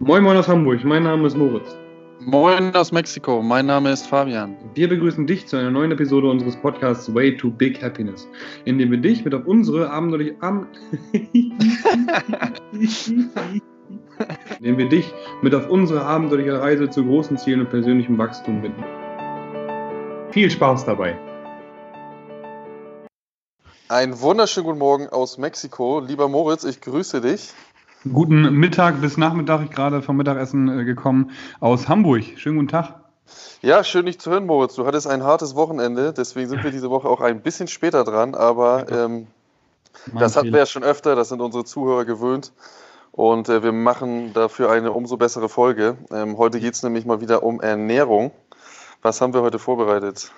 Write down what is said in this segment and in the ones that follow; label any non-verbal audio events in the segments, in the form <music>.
Moin Moin aus Hamburg, mein Name ist Moritz. Moin aus Mexiko, mein Name ist Fabian. Wir begrüßen dich zu einer neuen Episode unseres Podcasts Way to Big Happiness, in dem wir dich mit auf unsere abenteuerliche Am <laughs> indem wir dich mit auf unsere abenteuerliche Reise zu großen Zielen und persönlichem Wachstum binden. Viel Spaß dabei! Einen wunderschönen guten Morgen aus Mexiko. Lieber Moritz, ich grüße dich. Guten Mittag bis Nachmittag, ich gerade vom Mittagessen äh, gekommen aus Hamburg. Schönen guten Tag. Ja, schön dich zu hören, Moritz. Du hattest ein hartes Wochenende, deswegen sind wir diese Woche auch ein bisschen später dran, aber ähm, das hatten wir ja schon öfter, das sind unsere Zuhörer gewöhnt. Und äh, wir machen dafür eine umso bessere Folge. Ähm, heute geht es nämlich mal wieder um Ernährung. Was haben wir heute vorbereitet?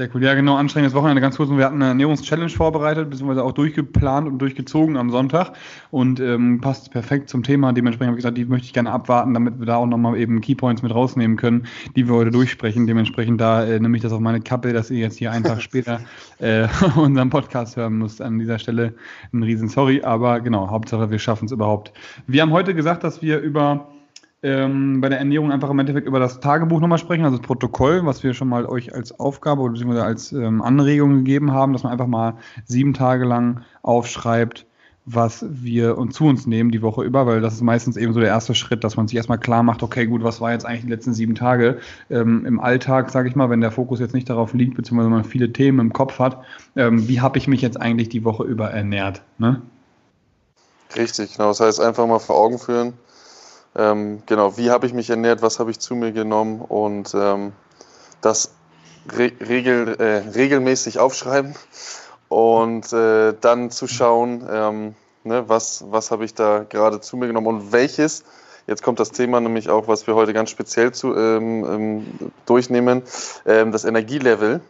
Sehr cool. Ja, genau, anstrengendes Wochenende. Ganz kurz, wir hatten eine Ernährungschallenge vorbereitet, beziehungsweise auch durchgeplant und durchgezogen am Sonntag und ähm, passt perfekt zum Thema. Dementsprechend habe ich gesagt, die möchte ich gerne abwarten, damit wir da auch nochmal eben Keypoints mit rausnehmen können, die wir heute durchsprechen. Dementsprechend da äh, nehme ich das auf meine Kappe, dass ihr jetzt hier einen Tag <laughs> später äh, <laughs> unseren Podcast hören müsst. An dieser Stelle ein riesen Sorry, aber genau, Hauptsache wir schaffen es überhaupt. Wir haben heute gesagt, dass wir über ähm, bei der Ernährung einfach im Endeffekt über das Tagebuch nochmal sprechen, also das Protokoll, was wir schon mal euch als Aufgabe oder beziehungsweise als ähm, Anregung gegeben haben, dass man einfach mal sieben Tage lang aufschreibt, was wir uns zu uns nehmen die Woche über, weil das ist meistens eben so der erste Schritt, dass man sich erstmal klar macht, okay, gut, was war jetzt eigentlich die letzten sieben Tage ähm, im Alltag, sage ich mal, wenn der Fokus jetzt nicht darauf liegt, beziehungsweise man viele Themen im Kopf hat, ähm, wie habe ich mich jetzt eigentlich die Woche über ernährt? Ne? Richtig, genau. Das heißt, einfach mal vor Augen führen, ähm, genau, wie habe ich mich ernährt, was habe ich zu mir genommen und ähm, das re regel, äh, regelmäßig aufschreiben und äh, dann zu schauen, ähm, ne, was, was habe ich da gerade zu mir genommen und welches, jetzt kommt das Thema nämlich auch, was wir heute ganz speziell zu, ähm, ähm, durchnehmen, ähm, das Energielevel.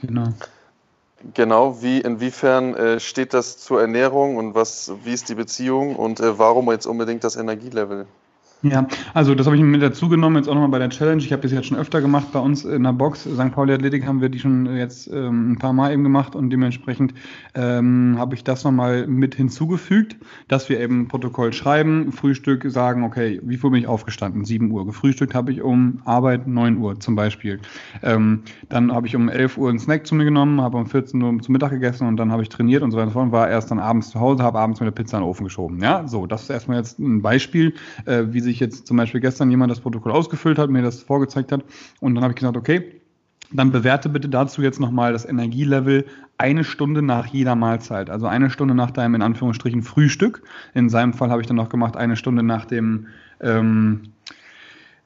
Genau. Genau, wie inwiefern äh, steht das zur Ernährung und was, wie ist die Beziehung und äh, warum jetzt unbedingt das Energielevel? Ja, also das habe ich mit dazu genommen, jetzt auch nochmal bei der Challenge. Ich habe das jetzt schon öfter gemacht bei uns in der Box. St. Pauli Athletik haben wir die schon jetzt ähm, ein paar Mal eben gemacht und dementsprechend ähm, habe ich das nochmal mit hinzugefügt, dass wir eben Protokoll schreiben, Frühstück sagen, okay, wie viel bin ich aufgestanden? 7 Uhr. Gefrühstückt habe ich um Arbeit 9 Uhr zum Beispiel. Ähm, dann habe ich um 11 Uhr einen Snack zu mir genommen, habe um 14 Uhr zum Mittag gegessen und dann habe ich trainiert und so weiter und war erst dann abends zu Hause, habe abends mit der Pizza in den Ofen geschoben. Ja, so, das ist erstmal jetzt ein Beispiel, äh, wie sich jetzt zum Beispiel gestern jemand das Protokoll ausgefüllt hat, mir das vorgezeigt hat und dann habe ich gesagt, okay, dann bewerte bitte dazu jetzt nochmal das Energielevel eine Stunde nach jeder Mahlzeit. Also eine Stunde nach deinem in Anführungsstrichen Frühstück. In seinem Fall habe ich dann noch gemacht, eine Stunde nach dem, ähm,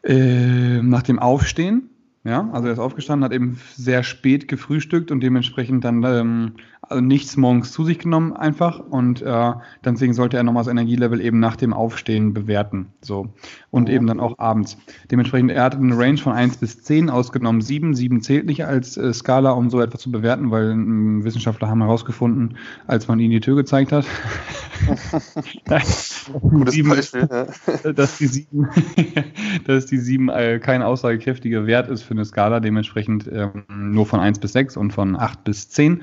äh, nach dem Aufstehen. Ja, also er ist aufgestanden, hat eben sehr spät gefrühstückt und dementsprechend dann ähm, also nichts morgens zu sich genommen einfach und äh, deswegen sollte er nochmal das Energielevel eben nach dem Aufstehen bewerten. So. Und mhm. eben dann auch abends. Dementsprechend, er hatte eine Range von 1 bis 10 ausgenommen 7. 7 zählt nicht als äh, Skala, um so etwas zu bewerten, weil äh, Wissenschaftler haben herausgefunden, als man ihnen die Tür gezeigt hat, <laughs> Gutes sieben, <laughs> dass die 7, <laughs> dass die 7 äh, kein aussagekräftiger Wert ist für eine Skala, dementsprechend ähm, nur von 1 bis 6 und von 8 bis 10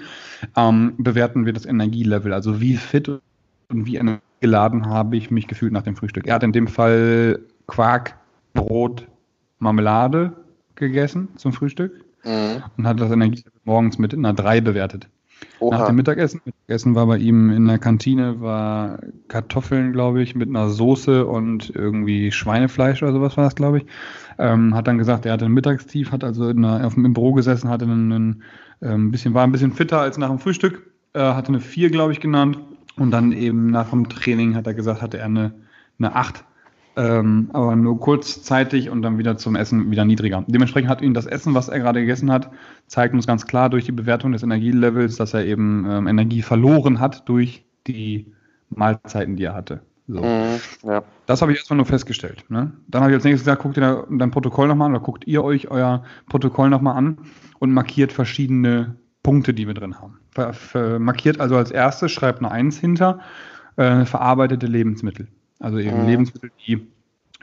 ähm, bewerten wir das Energielevel, also wie fit und wie geladen habe ich mich gefühlt nach dem Frühstück. Er hat in dem Fall Quark, Brot, Marmelade gegessen zum Frühstück mhm. und hat das Energielevel morgens mit einer 3 bewertet. Oha. Nach dem Mittagessen. Mittagessen war bei ihm in der Kantine war Kartoffeln, glaube ich, mit einer Soße und irgendwie Schweinefleisch oder sowas war das, glaube ich. Ähm, hat dann gesagt, er hatte ein Mittagstief, hat also einer, auf, im Büro gesessen, hatte einen, einen ähm, bisschen, war ein bisschen fitter als nach dem Frühstück, äh, hatte eine 4, glaube ich, genannt. Und dann eben nach dem Training hat er gesagt, hatte er eine, eine 8. Ähm, aber nur kurzzeitig und dann wieder zum Essen wieder niedriger. Dementsprechend hat ihn das Essen, was er gerade gegessen hat, zeigt uns ganz klar durch die Bewertung des Energielevels, dass er eben ähm, Energie verloren hat durch die Mahlzeiten, die er hatte. So. Mhm, ja. Das habe ich erstmal nur festgestellt. Ne? Dann habe ich als nächstes gesagt, guckt ihr dein Protokoll nochmal an oder guckt ihr euch euer Protokoll nochmal an und markiert verschiedene Punkte, die wir drin haben. Ver, markiert also als erstes, schreibt eine Eins hinter, äh, verarbeitete Lebensmittel. Also eben mhm. Lebensmittel, die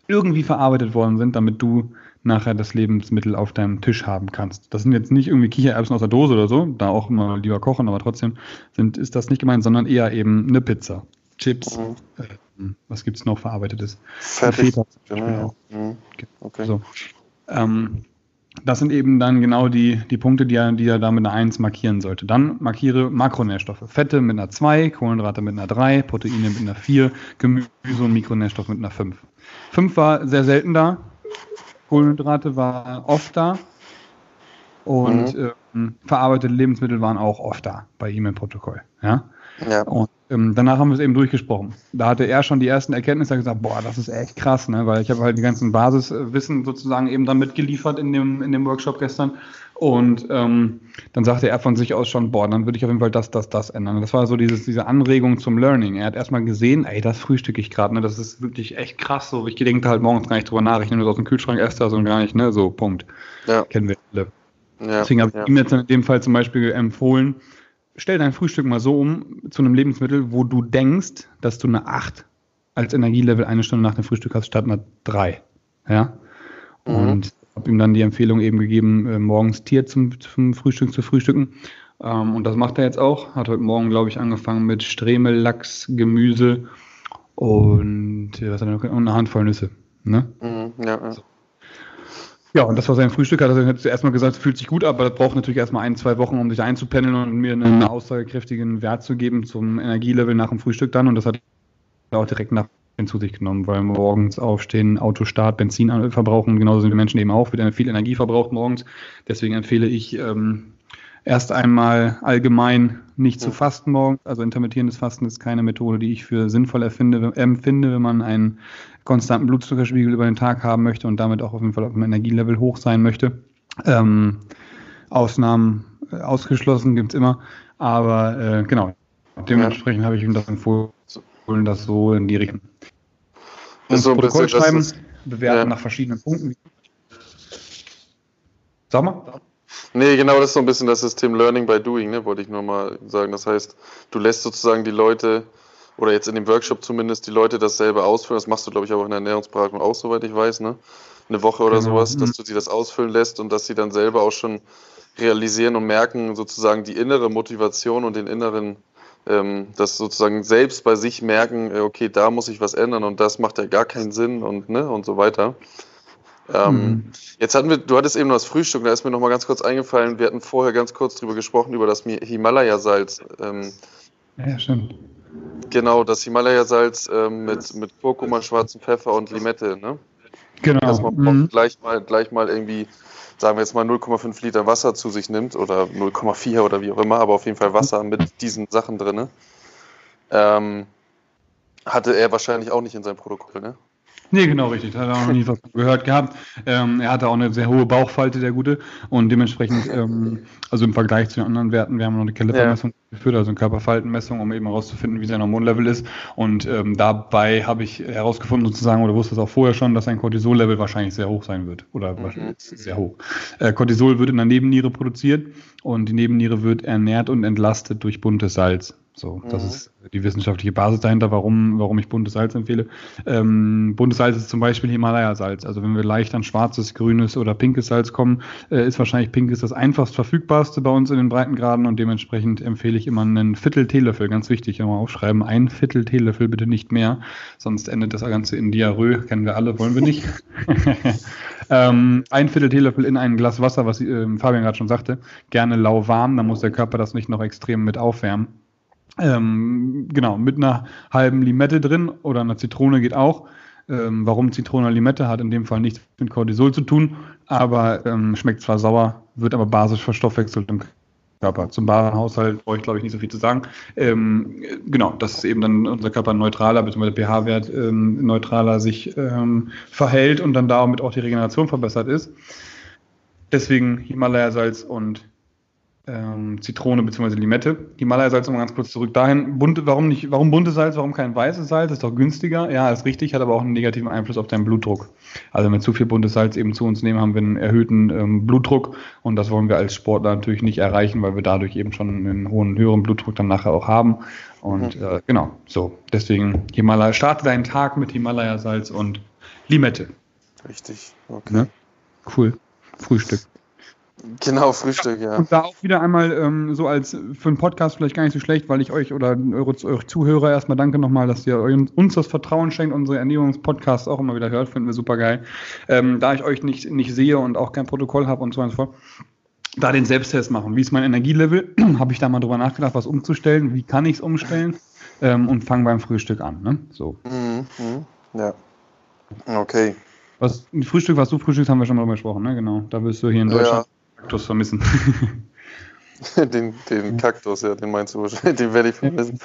irgendwie verarbeitet worden sind, damit du nachher das Lebensmittel auf deinem Tisch haben kannst. Das sind jetzt nicht irgendwie Kichererbsen aus der Dose oder so, da auch immer lieber kochen, aber trotzdem sind, ist das nicht gemeint, sondern eher eben eine Pizza Chips. Mhm. Äh, was gibt es noch verarbeitetes? Fertig. Feta. Genau. Mhm. Okay. So. Ähm, das sind eben dann genau die, die Punkte, die er, die er da mit einer 1 markieren sollte. Dann markiere Makronährstoffe. Fette mit einer 2, Kohlenhydrate mit einer 3, Proteine mit einer 4, Gemüse und Mikronährstoffe mit einer 5. 5 war sehr selten da. Kohlenhydrate war oft da. Und mhm. ähm, verarbeitete Lebensmittel waren auch oft da bei ihm im Protokoll. Ja? Ja. Und ähm, danach haben wir es eben durchgesprochen. Da hatte er schon die ersten Erkenntnisse gesagt, boah, das ist echt krass, ne? weil ich habe halt die ganzen Basiswissen sozusagen eben dann mitgeliefert in dem, in dem Workshop gestern. Und ähm, dann sagte er von sich aus schon, boah, dann würde ich auf jeden Fall das, das, das ändern. Das war so dieses, diese Anregung zum Learning. Er hat erstmal gesehen, ey, das frühstücke ich gerade, ne? das ist wirklich echt krass. So, ich denke halt morgens gar nicht drüber nach. Ich nehme das aus dem Kühlschrank, esse das und gar nicht, ne? So, Punkt. Ja. Kennen wir alle. Ja, Deswegen habe ich ja. ihm jetzt in dem Fall zum Beispiel empfohlen, stell dein Frühstück mal so um zu einem Lebensmittel, wo du denkst, dass du eine 8 als Energielevel eine Stunde nach dem Frühstück hast, statt einer 3. Ja? Mhm. Und habe ihm dann die Empfehlung eben gegeben, äh, morgens Tier zum, zum Frühstück zu frühstücken. Ähm, und das macht er jetzt auch. Hat heute Morgen, glaube ich, angefangen mit Stremel, Lachs, Gemüse und, äh, was hat er noch? und eine Handvoll Nüsse. Ne? Mhm, ja, ja. Ja, und das war sein Frühstück. Hat er zuerst mal gesagt, fühlt sich gut, aber das braucht natürlich erstmal ein, zwei Wochen, um sich einzupendeln und mir einen aussagekräftigen Wert zu geben zum Energielevel nach dem Frühstück dann. Und das hat er auch direkt nach zu sich genommen, weil morgens aufstehen, Autostart, Benzin verbrauchen, genauso sind die Menschen eben auch, wird viel Energie verbraucht morgens. Deswegen empfehle ich ähm, erst einmal allgemein nicht zu fasten morgens. Also intermittierendes Fasten ist keine Methode, die ich für sinnvoll erfinde, empfinde, wenn man einen konstanten Blutzuckerspiegel über den Tag haben möchte und damit auch auf jeden Fall auf dem Energielevel hoch sein möchte. Ähm, Ausnahmen äh, ausgeschlossen gibt's immer, aber äh, genau, dementsprechend ja. habe ich ihm das empfohlen, das so in die Richtung. Das so Protokoll bisschen, schreiben, bewerten ja. nach verschiedenen Punkten. Sag mal. Nee, genau, das ist so ein bisschen das System Learning by Doing, ne, wollte ich nur mal sagen. Das heißt, du lässt sozusagen die Leute, oder jetzt in dem Workshop zumindest, die Leute dasselbe ausfüllen. Das machst du, glaube ich, auch in der Ernährungsberatung auch, soweit ich weiß, ne? Eine Woche oder genau. sowas, dass mhm. du sie das ausfüllen lässt und dass sie dann selber auch schon realisieren und merken, sozusagen die innere Motivation und den inneren, ähm, das sozusagen selbst bei sich merken, äh, okay, da muss ich was ändern und das macht ja gar keinen Sinn und, ne, und so weiter. Ähm, mhm. Jetzt hatten wir, du hattest eben noch das Frühstück, da ist mir noch mal ganz kurz eingefallen, wir hatten vorher ganz kurz drüber gesprochen, über das Himalaya-Salz. Ähm, ja, stimmt. Genau, das Himalaya-Salz ähm, mit, mit Kurkuma, schwarzem Pfeffer und Limette, ne? Genau. Dass man mhm. gleich, mal, gleich mal irgendwie, sagen wir jetzt mal 0,5 Liter Wasser zu sich nimmt oder 0,4 oder wie auch immer, aber auf jeden Fall Wasser mit diesen Sachen drin. Ähm, hatte er wahrscheinlich auch nicht in seinem Protokoll, ne? Nee, genau richtig. Hat er noch nie was gehört gehabt. Ähm, er hatte auch eine sehr hohe Bauchfalte, der Gute. Und dementsprechend, <laughs> ähm, also im Vergleich zu den anderen Werten, wir haben noch eine Caliper-Messung ja. geführt, also eine Körperfaltenmessung, um eben herauszufinden, wie sein Hormonlevel ist. Und ähm, dabei habe ich herausgefunden sozusagen, oder wusste es auch vorher schon, dass sein Cortisol-Level wahrscheinlich sehr hoch sein wird. Oder mhm. sehr hoch. Äh, Cortisol wird in der Nebenniere produziert und die Nebenniere wird ernährt und entlastet durch buntes Salz. So, das mhm. ist die wissenschaftliche Basis dahinter, warum, warum ich buntes Salz empfehle. Ähm, buntes Salz ist zum Beispiel Himalaya-Salz. Also wenn wir leicht an schwarzes, grünes oder pinkes Salz kommen, äh, ist wahrscheinlich pinkes das einfachst verfügbarste bei uns in den Breitengraden und dementsprechend empfehle ich immer einen Viertel Teelöffel, ganz wichtig, immer aufschreiben, ein Viertel Teelöffel, bitte nicht mehr, sonst endet das Ganze in Diarrhoe, kennen wir alle, wollen wir nicht. <laughs> ähm, ein Viertel Teelöffel in ein Glas Wasser, was äh, Fabian gerade schon sagte, gerne lauwarm, dann muss der Körper das nicht noch extrem mit aufwärmen. Ähm, genau, mit einer halben Limette drin oder einer Zitrone geht auch. Ähm, warum Zitrone oder Limette hat in dem Fall nichts mit Cortisol zu tun, aber ähm, schmeckt zwar sauer, wird aber basisch verstoffwechselt im Körper. Zum Basenhaushalt brauche ich, glaube ich, nicht so viel zu sagen. Ähm, genau, dass eben dann unser Körper neutraler, beziehungsweise pH-Wert ähm, neutraler sich ähm, verhält und dann damit auch die Regeneration verbessert ist. Deswegen Himalaya-Salz und ähm, Zitrone bzw. Limette. Himalaya-Salz mal ganz kurz zurück dahin. Bunte, warum nicht, warum buntes Salz, warum kein weißes Salz? Ist doch günstiger. Ja, ist richtig, hat aber auch einen negativen Einfluss auf deinen Blutdruck. Also wenn wir zu viel buntes Salz eben zu uns nehmen, haben wir einen erhöhten ähm, Blutdruck und das wollen wir als Sportler natürlich nicht erreichen, weil wir dadurch eben schon einen hohen, höheren Blutdruck dann nachher auch haben. Und mhm. äh, genau, so. Deswegen Himalaya, starte deinen Tag mit Himalaya-Salz und Limette. Richtig, okay. Ne? Cool. Frühstück. Genau, Frühstück, ja. Und da auch wieder einmal ähm, so als für einen Podcast vielleicht gar nicht so schlecht, weil ich euch oder eure, eure Zuhörer erstmal danke nochmal, dass ihr uns das Vertrauen schenkt, unsere Ernährungspodcasts auch immer wieder hört, finden wir super geil. Ähm, da ich euch nicht, nicht sehe und auch kein Protokoll habe und so weiter und so fort, da den Selbsttest machen. Wie ist mein Energielevel? <clears throat> habe ich da mal drüber nachgedacht, was umzustellen? Wie kann ich es umstellen? Ähm, und fange beim Frühstück an. Ne? So. Mhm, mh. Ja. Okay. Was, Frühstück, was du frühstückst, haben wir schon mal drüber gesprochen, ne? Genau. Da wirst du hier in Deutschland. Kaktus vermissen. <laughs> den, den Kaktus, ja, den meinst du wahrscheinlich, den werde ich vermissen.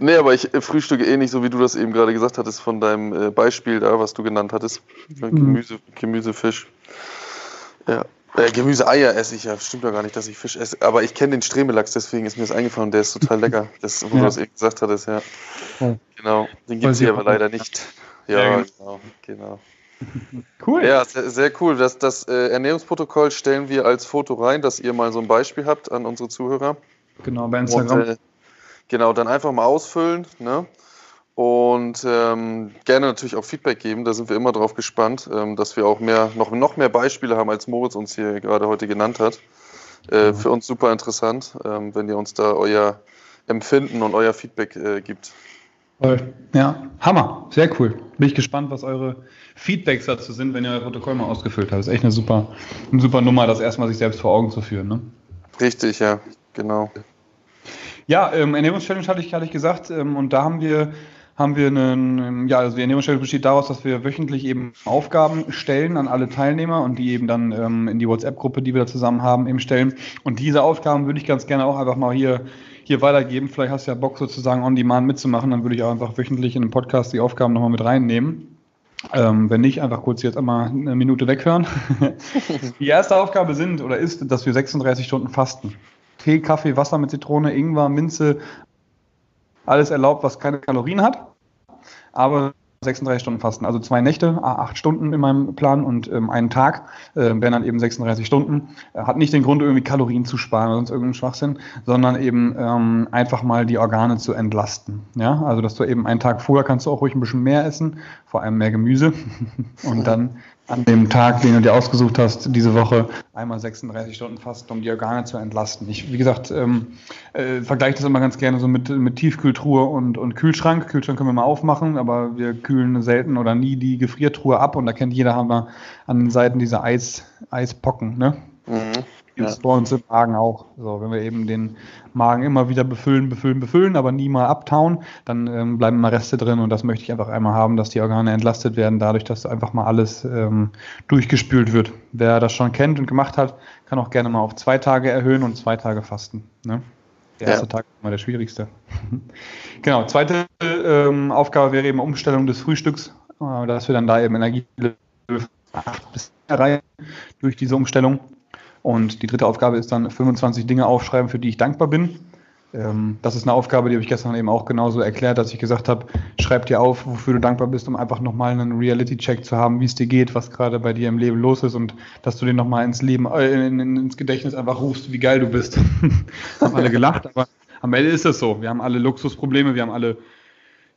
Nee, aber ich frühstücke eh nicht so, wie du das eben gerade gesagt hattest, von deinem äh, Beispiel da, was du genannt hattest. Mhm. Gemüse, Gemüsefisch. Ja. Äh, Gemüseeier esse ich ja, stimmt doch gar nicht, dass ich Fisch esse. Aber ich kenne den Stremelachs, deswegen ist mir das eingefallen, der ist total lecker. Das, wo ja. du das eben gesagt hattest, ja. ja. Genau. Den gibt es hier aber leider nicht. Ja, ja genau. genau. <laughs> Cool. Ja, sehr, sehr cool. Das, das äh, Ernährungsprotokoll stellen wir als Foto rein, dass ihr mal so ein Beispiel habt an unsere Zuhörer. Genau, bei Instagram. Und, äh, genau, dann einfach mal ausfüllen. Ne? Und ähm, gerne natürlich auch Feedback geben, da sind wir immer drauf gespannt, ähm, dass wir auch mehr, noch, noch mehr Beispiele haben, als Moritz uns hier gerade heute genannt hat. Äh, mhm. Für uns super interessant, ähm, wenn ihr uns da euer Empfinden und euer Feedback äh, gibt. Toll. Ja, Hammer, sehr cool. Bin ich gespannt, was eure Feedbacks dazu sind, wenn ihr euer Protokoll mal ausgefüllt habt. Das ist echt eine super, eine super Nummer, das erstmal sich selbst vor Augen zu führen. Ne? Richtig, ja, genau. Ja, ähm, Ernährungschallenge hatte ich, hatte ich gesagt ähm, und da haben wir haben wir einen, ja, also die Ernährungsstelle besteht daraus, dass wir wöchentlich eben Aufgaben stellen an alle Teilnehmer und die eben dann ähm, in die WhatsApp-Gruppe, die wir da zusammen haben, eben stellen. Und diese Aufgaben würde ich ganz gerne auch einfach mal hier, hier weitergeben. Vielleicht hast du ja Bock sozusagen on demand mitzumachen, dann würde ich auch einfach wöchentlich in den Podcast die Aufgaben nochmal mit reinnehmen. Ähm, wenn nicht, einfach kurz jetzt einmal eine Minute weghören. <laughs> die erste Aufgabe sind oder ist, dass wir 36 Stunden fasten. Tee, Kaffee, Wasser mit Zitrone, Ingwer, Minze, alles erlaubt, was keine Kalorien hat, aber 36 Stunden Fasten. Also zwei Nächte, acht Stunden in meinem Plan und ähm, einen Tag äh, wären dann eben 36 Stunden. Hat nicht den Grund, irgendwie Kalorien zu sparen oder sonst irgendeinen Schwachsinn, sondern eben ähm, einfach mal die Organe zu entlasten. Ja, also dass du eben einen Tag vorher kannst du auch ruhig ein bisschen mehr essen, vor allem mehr Gemüse <laughs> und dann an dem Tag, den du dir ausgesucht hast, diese Woche einmal 36 Stunden fasten, um die Organe zu entlasten. Ich, wie gesagt, ähm, äh, vergleiche das immer ganz gerne so mit, mit Tiefkühltruhe und, und Kühlschrank. Kühlschrank können wir mal aufmachen, aber wir kühlen selten oder nie die Gefriertruhe ab und da kennt jeder, haben wir an den Seiten diese Eis, Eispocken, ne? Mhm. Ja. Bei uns im Magen auch. So, wenn wir eben den Magen immer wieder befüllen, befüllen, befüllen, aber nie mal abtauen, dann ähm, bleiben immer Reste drin und das möchte ich einfach einmal haben, dass die Organe entlastet werden, dadurch, dass einfach mal alles ähm, durchgespült wird. Wer das schon kennt und gemacht hat, kann auch gerne mal auf zwei Tage erhöhen und zwei Tage fasten. Ne? Der erste ja. Tag ist immer der schwierigste. <laughs> genau, zweite ähm, Aufgabe wäre eben Umstellung des Frühstücks, äh, dass wir dann da eben Energie erreichen durch diese Umstellung. Und die dritte Aufgabe ist dann 25 Dinge aufschreiben, für die ich dankbar bin. Ähm, das ist eine Aufgabe, die habe ich gestern eben auch genauso erklärt, dass ich gesagt habe, schreib dir auf, wofür du dankbar bist, um einfach nochmal einen Reality-Check zu haben, wie es dir geht, was gerade bei dir im Leben los ist und dass du dir nochmal ins Leben, äh, in, in, ins Gedächtnis einfach rufst, wie geil du bist. <laughs> haben alle gelacht, aber am Ende ist es so. Wir haben alle Luxusprobleme, wir haben alle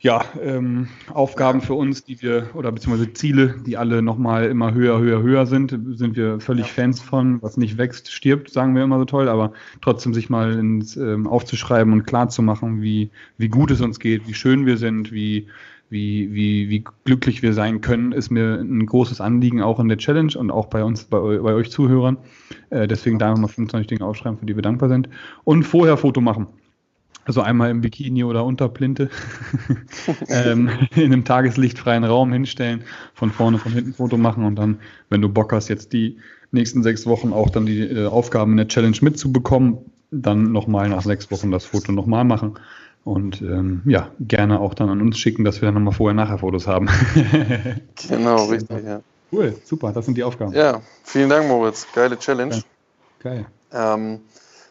ja, ähm, Aufgaben für uns, die wir, oder beziehungsweise Ziele, die alle nochmal immer höher, höher, höher sind, sind wir völlig ja. Fans von. Was nicht wächst, stirbt, sagen wir immer so toll, aber trotzdem sich mal ins, ähm, aufzuschreiben und klar zu machen, wie, wie gut es uns geht, wie schön wir sind, wie, wie, wie, wie glücklich wir sein können, ist mir ein großes Anliegen auch in der Challenge und auch bei uns, bei, bei euch Zuhörern. Äh, deswegen da nochmal 25 Dinge aufschreiben, für die wir dankbar sind. Und vorher Foto machen. Also einmal im Bikini oder unter Plinte <laughs> ähm, in einem tageslichtfreien Raum hinstellen, von vorne, von hinten Foto machen und dann, wenn du Bock hast, jetzt die nächsten sechs Wochen auch dann die äh, Aufgaben in der Challenge mitzubekommen, dann nochmal nach sechs Wochen das Foto nochmal machen und ähm, ja, gerne auch dann an uns schicken, dass wir dann nochmal Vorher-Nachher-Fotos haben. <laughs> genau, richtig, ja. Cool, super, das sind die Aufgaben. Ja, vielen Dank, Moritz. Geile Challenge. Ja, geil. Ähm,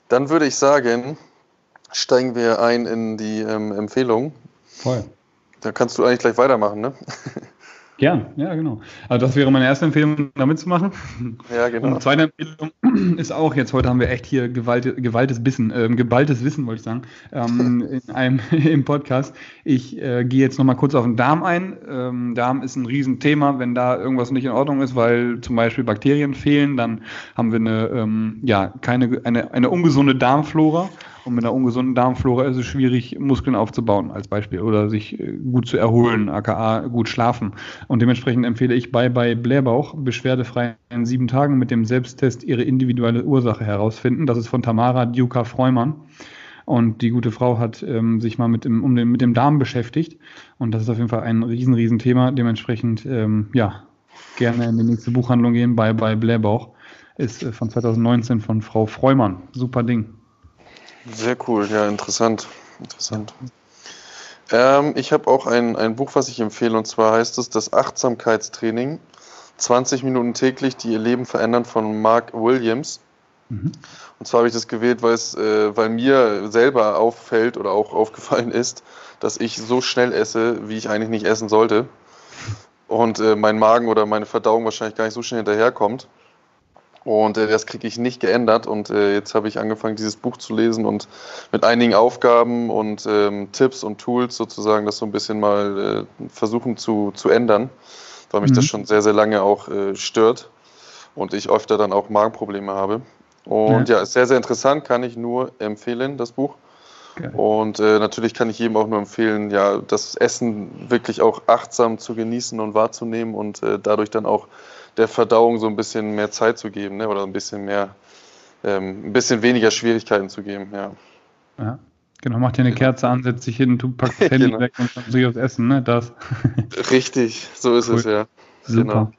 dann würde ich sagen, steigen wir ein in die ähm, Empfehlung. Voll. Da kannst du eigentlich gleich weitermachen, ne? <laughs> Gern, ja, genau. Also das wäre meine erste Empfehlung, da mitzumachen. Ja, genau. Und zweite Empfehlung <clears throat> ist auch, jetzt heute haben wir echt hier gewalt, gewaltes Wissen, äh, geballtes Wissen, wollte ich sagen, ähm, <laughs> in einem, <laughs> im Podcast. Ich äh, gehe jetzt nochmal kurz auf den Darm ein. Ähm, Darm ist ein Riesenthema, wenn da irgendwas nicht in Ordnung ist, weil zum Beispiel Bakterien fehlen, dann haben wir eine, ähm, ja, keine, eine, eine ungesunde Darmflora. Und mit einer ungesunden Darmflora ist es schwierig, Muskeln aufzubauen, als Beispiel, oder sich äh, gut zu erholen, aka gut schlafen. Und dementsprechend empfehle ich bei, bei Blähbauch beschwerdefrei in sieben Tagen mit dem Selbsttest ihre individuelle Ursache herausfinden. Das ist von Tamara Duka Freumann. Und die gute Frau hat ähm, sich mal mit dem, um den, mit dem Darm beschäftigt. Und das ist auf jeden Fall ein riesen, riesen Thema. Dementsprechend, ähm, ja, gerne in die nächste Buchhandlung gehen bei, bei Blähbauch. Ist äh, von 2019 von Frau Freumann. Super Ding. Sehr cool, ja, interessant. Interessant. Ähm, ich habe auch ein, ein Buch, was ich empfehle, und zwar heißt es Das Achtsamkeitstraining. 20 Minuten täglich, die ihr Leben verändern von Mark Williams. Mhm. Und zwar habe ich das gewählt, weil es, äh, weil mir selber auffällt oder auch aufgefallen ist, dass ich so schnell esse, wie ich eigentlich nicht essen sollte. Und äh, mein Magen oder meine Verdauung wahrscheinlich gar nicht so schnell hinterherkommt. Und äh, das kriege ich nicht geändert. Und äh, jetzt habe ich angefangen, dieses Buch zu lesen und mit einigen Aufgaben und ähm, Tipps und Tools sozusagen das so ein bisschen mal äh, versuchen zu, zu ändern, weil mich mhm. das schon sehr, sehr lange auch äh, stört und ich öfter dann auch Magenprobleme habe. Und ja. ja, ist sehr, sehr interessant, kann ich nur empfehlen, das Buch. Okay. Und äh, natürlich kann ich jedem auch nur empfehlen, ja, das Essen wirklich auch achtsam zu genießen und wahrzunehmen und äh, dadurch dann auch der Verdauung so ein bisschen mehr Zeit zu geben, ne? oder ein bisschen mehr, ähm, ein bisschen weniger Schwierigkeiten zu geben, ja. Ja, genau, macht dir eine Kerze an, setzt dich hin, du packst <laughs> das Handy genau. weg und dann sich aufs Essen, ne? Das. <laughs> Richtig, so ist cool. es ja. Super. Genau.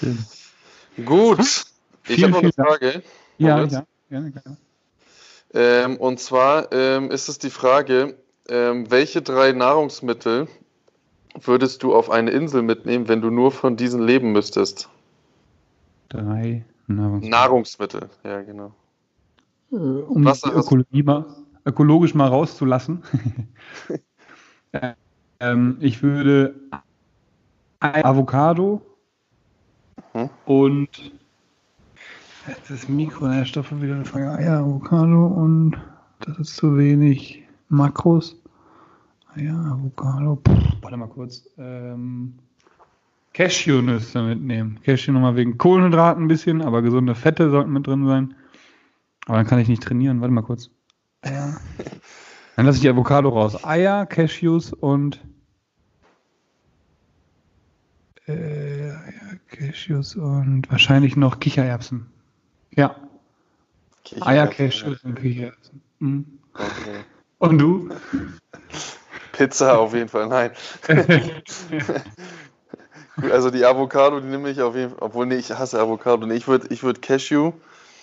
Schön. Gut, ich habe noch eine Frage. Ja, ja, gerne, gerne. Ähm, und zwar ähm, ist es die Frage, ähm, welche drei Nahrungsmittel würdest du auf eine Insel mitnehmen, wenn du nur von diesen leben müsstest? Drei Nahrungsmittel. Nahrungsmittel, ja, genau. Äh, um Wasser die Ökologie mal, ökologisch mal rauszulassen. <laughs> ähm, ich würde Avocado hm? und jetzt ist Mikronährstoffe wieder eine Frage. Eier, Avocado und das ist zu wenig Makros. Eier, Avocado. Puh, warte mal kurz. Ähm, Cashewnüsse mitnehmen. Cashew nochmal wegen Kohlenhydraten ein bisschen, aber gesunde Fette sollten mit drin sein. Aber dann kann ich nicht trainieren. Warte mal kurz. Eier. Dann lasse ich die Avocado raus. Eier, Cashews und äh, Eier, Cashews und wahrscheinlich noch Kichererbsen. Ja. Kichererbsen, Eier, Cashews und Kichererbsen. Mhm. Okay. Und du? Pizza auf jeden Fall, nein. <laughs> Also die Avocado, die nehme ich auf jeden Fall, obwohl nee, ich hasse Avocado. Nee, ich würde ich würd Cashew,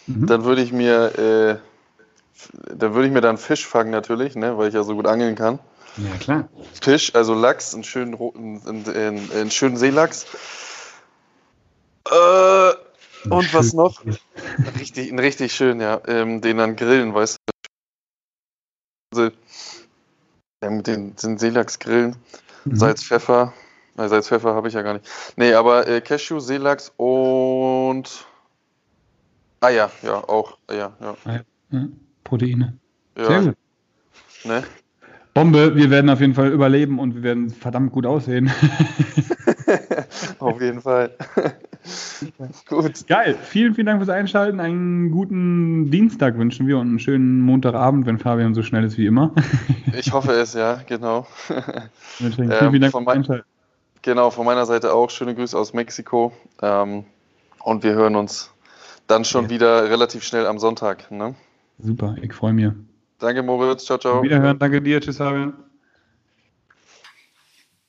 mhm. dann würde ich mir, äh, dann würde ich mir dann Fisch fangen natürlich, ne, weil ich ja so gut angeln kann. Ja, klar. Fisch, also Lachs, einen schönen roten, einen, einen, einen schönen Seelachs. Äh, und schön. was noch? Richtig, einen richtig schön, ja. Ähm, den dann grillen, weißt du. Ja, mit den, den Seelachs grillen. Mhm. Salz, Pfeffer, na, Salzpfeffer habe ich ja gar nicht. Nee, aber äh, Cashew, Seelachs und Eier, ja, auch Eier, ja. Eier. Ja, Proteine. Ja. Sehr gut. Ne? Bombe, wir werden auf jeden Fall überleben und wir werden verdammt gut aussehen. <laughs> auf jeden Fall. <laughs> gut. Geil. Vielen, vielen Dank fürs Einschalten. Einen guten Dienstag wünschen wir und einen schönen Montagabend, wenn Fabian so schnell ist wie immer. ich hoffe es, ja, genau. <laughs> vielen, vielen Dank ähm, fürs Einschalten. Genau, von meiner Seite auch schöne Grüße aus Mexiko. Ähm, und wir hören uns dann schon ja. wieder relativ schnell am Sonntag. Ne? Super, ich freue mich. Danke, Moritz. Ciao, ciao. Wiederhören, danke dir. Tschüss, Fabian.